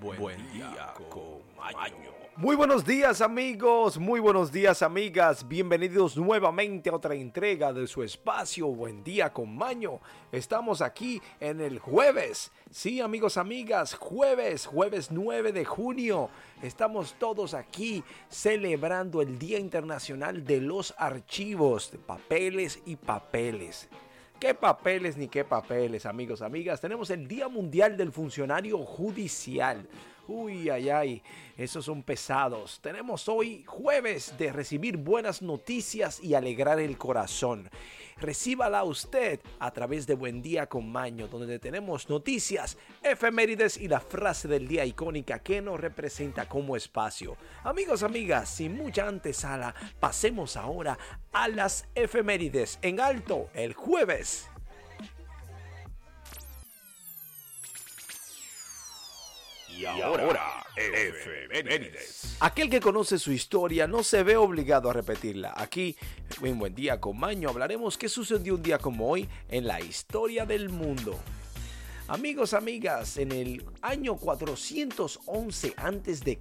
Buen, día con Maño. Muy buenos días amigos, muy buenos días amigas, bienvenidos nuevamente a otra entrega de su espacio Buen día con Maño. Estamos aquí en el jueves, sí amigos, amigas, jueves, jueves 9 de junio. Estamos todos aquí celebrando el Día Internacional de los Archivos, de papeles y papeles. ¿Qué papeles ni qué papeles, amigos, amigas? Tenemos el Día Mundial del Funcionario Judicial. Uy, ay, ay, esos son pesados. Tenemos hoy jueves de recibir buenas noticias y alegrar el corazón. Recíbala usted a través de Buen Día con Maño, donde tenemos noticias, efemérides y la frase del día icónica que nos representa como espacio. Amigos, amigas, sin mucha antesala, pasemos ahora a las efemérides en alto el jueves. Y ahora, efemérides. Aquel que conoce su historia no se ve obligado a repetirla. Aquí, en Buen Día con Maño, hablaremos qué sucedió un día como hoy en la historia del mundo. Amigos, amigas, en el año 411 a.C.,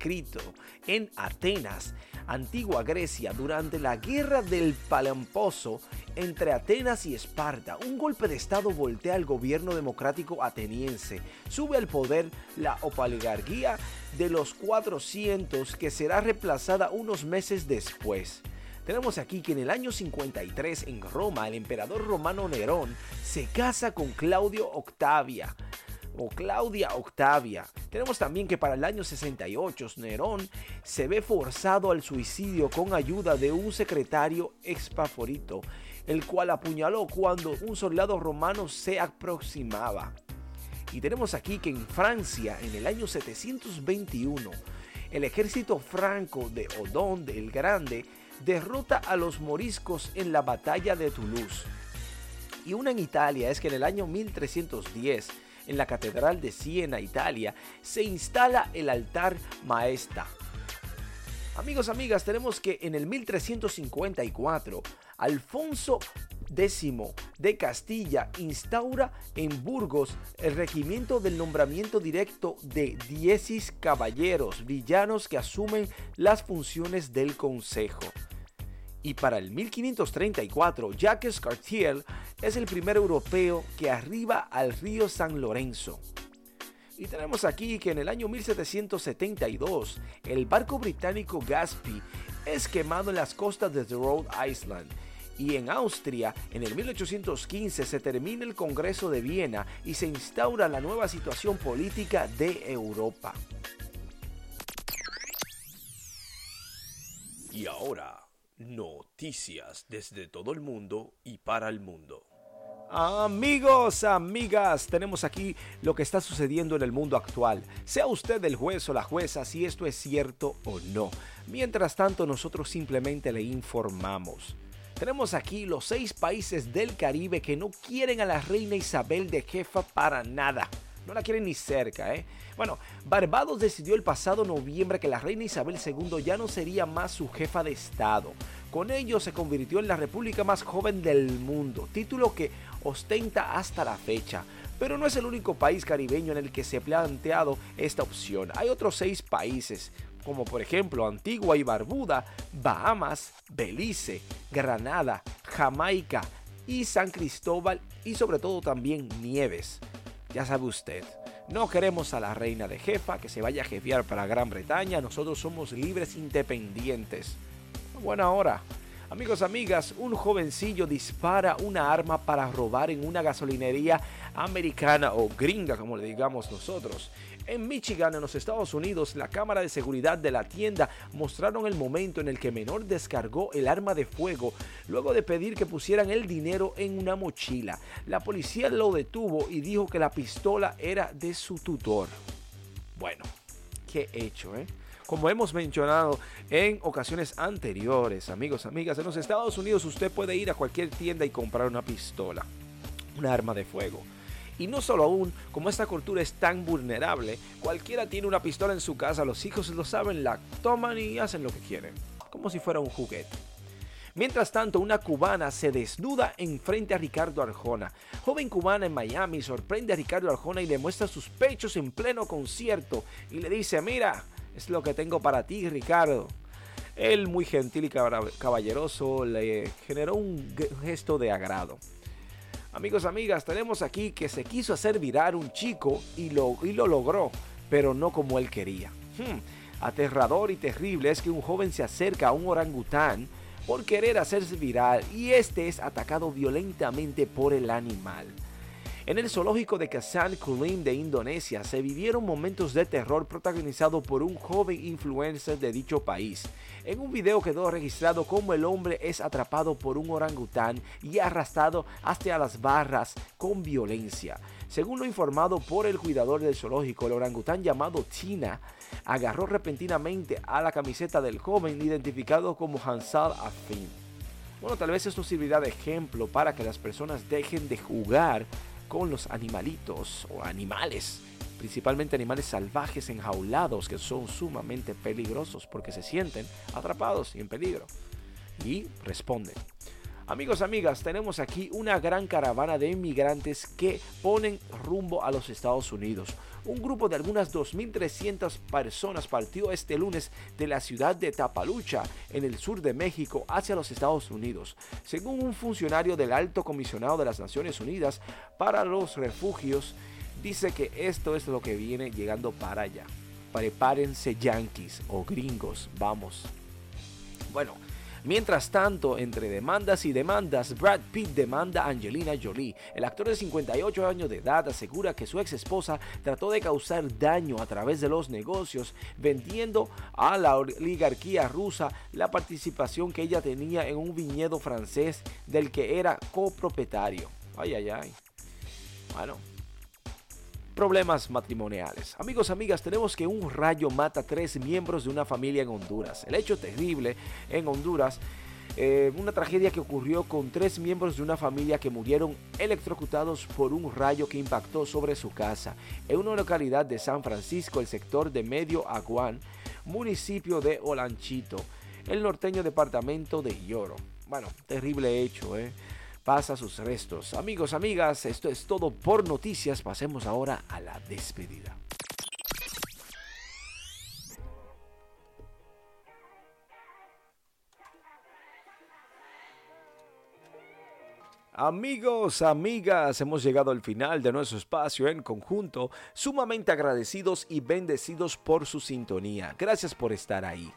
en Atenas, antigua Grecia, durante la guerra del Palamposo entre Atenas y Esparta, un golpe de estado voltea al gobierno democrático ateniense. Sube al poder la oligarquía de los 400 que será reemplazada unos meses después. Tenemos aquí que en el año 53 en Roma el emperador romano Nerón se casa con Claudio Octavia o Claudia Octavia. Tenemos también que para el año 68 Nerón se ve forzado al suicidio con ayuda de un secretario expaforito, el cual apuñaló cuando un soldado romano se aproximaba. Y tenemos aquí que en Francia, en el año 721, el ejército franco de Odón el Grande derrota a los moriscos en la batalla de Toulouse. Y una en Italia es que en el año 1310, en la Catedral de Siena, Italia, se instala el altar maesta. Amigos, amigas, tenemos que en el 1354, Alfonso X de Castilla instaura en Burgos el regimiento del nombramiento directo de 10 caballeros villanos que asumen las funciones del consejo. Y para el 1534, Jacques Cartier es el primer europeo que arriba al río San Lorenzo. Y tenemos aquí que en el año 1772, el barco británico Gaspy es quemado en las costas de Rhode Island y en Austria, en el 1815, se termina el Congreso de Viena y se instaura la nueva situación política de Europa. Y ahora, noticias desde todo el mundo y para el mundo. Amigos, amigas, tenemos aquí lo que está sucediendo en el mundo actual. Sea usted el juez o la jueza si esto es cierto o no. Mientras tanto, nosotros simplemente le informamos. Tenemos aquí los seis países del Caribe que no quieren a la reina Isabel de jefa para nada. No la quieren ni cerca, ¿eh? Bueno, Barbados decidió el pasado noviembre que la reina Isabel II ya no sería más su jefa de Estado. Con ello se convirtió en la república más joven del mundo, título que ostenta hasta la fecha. Pero no es el único país caribeño en el que se ha planteado esta opción. Hay otros seis países, como por ejemplo Antigua y Barbuda, Bahamas, Belice, Granada, Jamaica y San Cristóbal y sobre todo también Nieves. Ya sabe usted, no queremos a la reina de jefa que se vaya a jefear para Gran Bretaña, nosotros somos libres independientes. Buena hora. Amigos, amigas, un jovencillo dispara una arma para robar en una gasolinería americana o gringa, como le digamos nosotros. En Michigan, en los Estados Unidos, la cámara de seguridad de la tienda mostraron el momento en el que menor descargó el arma de fuego luego de pedir que pusieran el dinero en una mochila. La policía lo detuvo y dijo que la pistola era de su tutor. Bueno, qué hecho, ¿eh? Como hemos mencionado en ocasiones anteriores, amigos, amigas, en los Estados Unidos usted puede ir a cualquier tienda y comprar una pistola, un arma de fuego. Y no solo aún, como esta cultura es tan vulnerable, cualquiera tiene una pistola en su casa, los hijos lo saben, la toman y hacen lo que quieren, como si fuera un juguete. Mientras tanto, una cubana se desnuda en frente a Ricardo Arjona. Joven cubana en Miami sorprende a Ricardo Arjona y le muestra sus pechos en pleno concierto y le dice, mira, es lo que tengo para ti, Ricardo. Él, muy gentil y caballeroso, le generó un gesto de agrado. Amigos, amigas, tenemos aquí que se quiso hacer virar un chico y lo, y lo logró, pero no como él quería. Hmm, aterrador y terrible es que un joven se acerca a un orangután por querer hacerse viral y este es atacado violentamente por el animal. En el zoológico de Kasan Kulim de Indonesia se vivieron momentos de terror protagonizados por un joven influencer de dicho país. En un video quedó registrado cómo el hombre es atrapado por un orangután y arrastrado hasta las barras con violencia. Según lo informado por el cuidador del zoológico, el orangután llamado Tina agarró repentinamente a la camiseta del joven identificado como Hansal Afin. Bueno, tal vez esto servirá de ejemplo para que las personas dejen de jugar con los animalitos o animales, principalmente animales salvajes enjaulados que son sumamente peligrosos porque se sienten atrapados y en peligro. Y responden. Amigos, amigas, tenemos aquí una gran caravana de inmigrantes que ponen rumbo a los Estados Unidos. Un grupo de algunas 2.300 personas partió este lunes de la ciudad de Tapalucha, en el sur de México, hacia los Estados Unidos. Según un funcionario del Alto Comisionado de las Naciones Unidas para los Refugios, dice que esto es lo que viene llegando para allá. Prepárense yanquis o gringos, vamos. Bueno, Mientras tanto, entre demandas y demandas, Brad Pitt demanda a Angelina Jolie. El actor de 58 años de edad asegura que su ex esposa trató de causar daño a través de los negocios, vendiendo a la oligarquía rusa la participación que ella tenía en un viñedo francés del que era copropietario. Ay, ay, ay. Bueno, problemas matrimoniales. Amigos, amigas, tenemos que un rayo mata a tres miembros de una familia en Honduras. El hecho terrible en Honduras, eh, una tragedia que ocurrió con tres miembros de una familia que murieron electrocutados por un rayo que impactó sobre su casa en una localidad de San Francisco, el sector de Medio Aguán, municipio de Olanchito, el norteño departamento de Lloro. Bueno, terrible hecho, ¿eh? Pasa sus restos. Amigos, amigas, esto es todo por noticias. Pasemos ahora a la despedida. Amigos, amigas, hemos llegado al final de nuestro espacio en conjunto, sumamente agradecidos y bendecidos por su sintonía. Gracias por estar ahí.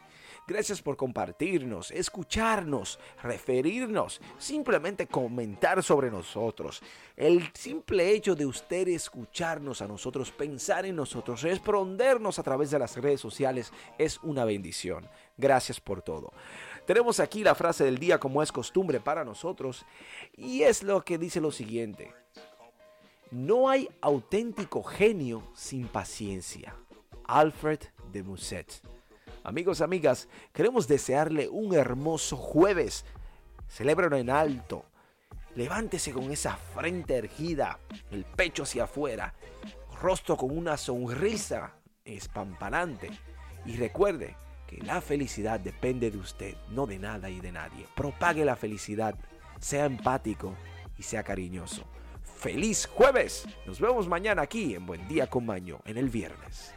Gracias por compartirnos, escucharnos, referirnos, simplemente comentar sobre nosotros. El simple hecho de usted escucharnos a nosotros, pensar en nosotros, respondernos a través de las redes sociales es una bendición. Gracias por todo. Tenemos aquí la frase del día como es costumbre para nosotros y es lo que dice lo siguiente. No hay auténtico genio sin paciencia. Alfred de Musset. Amigos, amigas, queremos desearle un hermoso jueves. Celébralo en alto. Levántese con esa frente erguida, el pecho hacia afuera, rostro con una sonrisa espampanante. Y recuerde que la felicidad depende de usted, no de nada y de nadie. Propague la felicidad, sea empático y sea cariñoso. ¡Feliz jueves! Nos vemos mañana aquí en Buen Día con Maño, en el viernes.